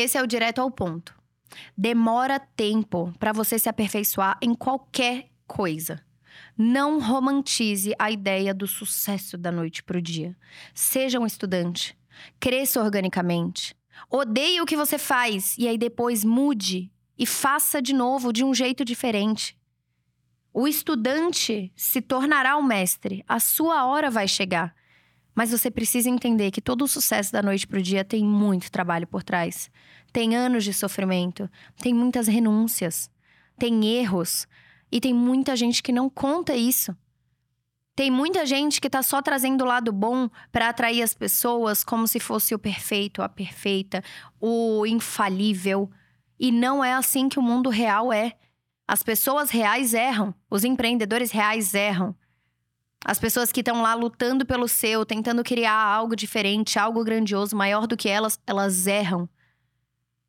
esse é o direto ao ponto. Demora tempo para você se aperfeiçoar em qualquer coisa. Não romantize a ideia do sucesso da noite para o dia. Seja um estudante. Cresça organicamente. Odeie o que você faz e aí depois mude e faça de novo de um jeito diferente. O estudante se tornará o mestre. A sua hora vai chegar. Mas você precisa entender que todo o sucesso da noite para o dia tem muito trabalho por trás. Tem anos de sofrimento, tem muitas renúncias, tem erros e tem muita gente que não conta isso. Tem muita gente que está só trazendo o lado bom para atrair as pessoas como se fosse o perfeito, a perfeita, o infalível. E não é assim que o mundo real é. As pessoas reais erram, os empreendedores reais erram. As pessoas que estão lá lutando pelo seu, tentando criar algo diferente, algo grandioso, maior do que elas, elas erram.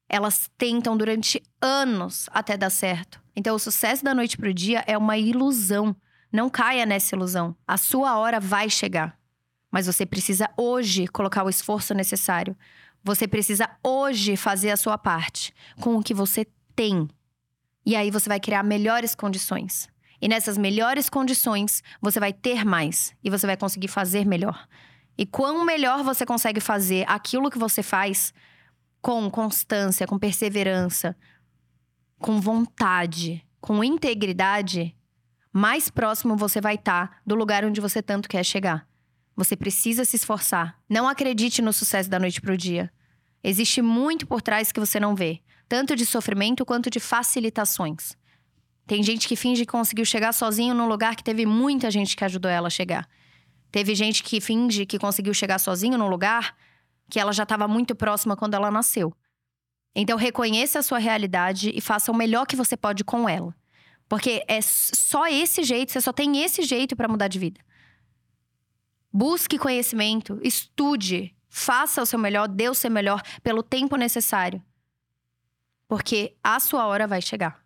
Elas tentam durante anos até dar certo. Então, o sucesso da noite pro dia é uma ilusão. Não caia nessa ilusão. A sua hora vai chegar. Mas você precisa hoje colocar o esforço necessário. Você precisa hoje fazer a sua parte com o que você tem. E aí você vai criar melhores condições. E nessas melhores condições, você vai ter mais e você vai conseguir fazer melhor. E quão melhor você consegue fazer aquilo que você faz com constância, com perseverança, com vontade, com integridade, mais próximo você vai estar tá do lugar onde você tanto quer chegar. Você precisa se esforçar. Não acredite no sucesso da noite para o dia. Existe muito por trás que você não vê tanto de sofrimento quanto de facilitações. Tem gente que finge que conseguiu chegar sozinho num lugar que teve muita gente que ajudou ela a chegar. Teve gente que finge que conseguiu chegar sozinho num lugar que ela já estava muito próxima quando ela nasceu. Então reconheça a sua realidade e faça o melhor que você pode com ela. Porque é só esse jeito, você só tem esse jeito para mudar de vida. Busque conhecimento, estude, faça o seu melhor, dê o seu melhor pelo tempo necessário porque a sua hora vai chegar.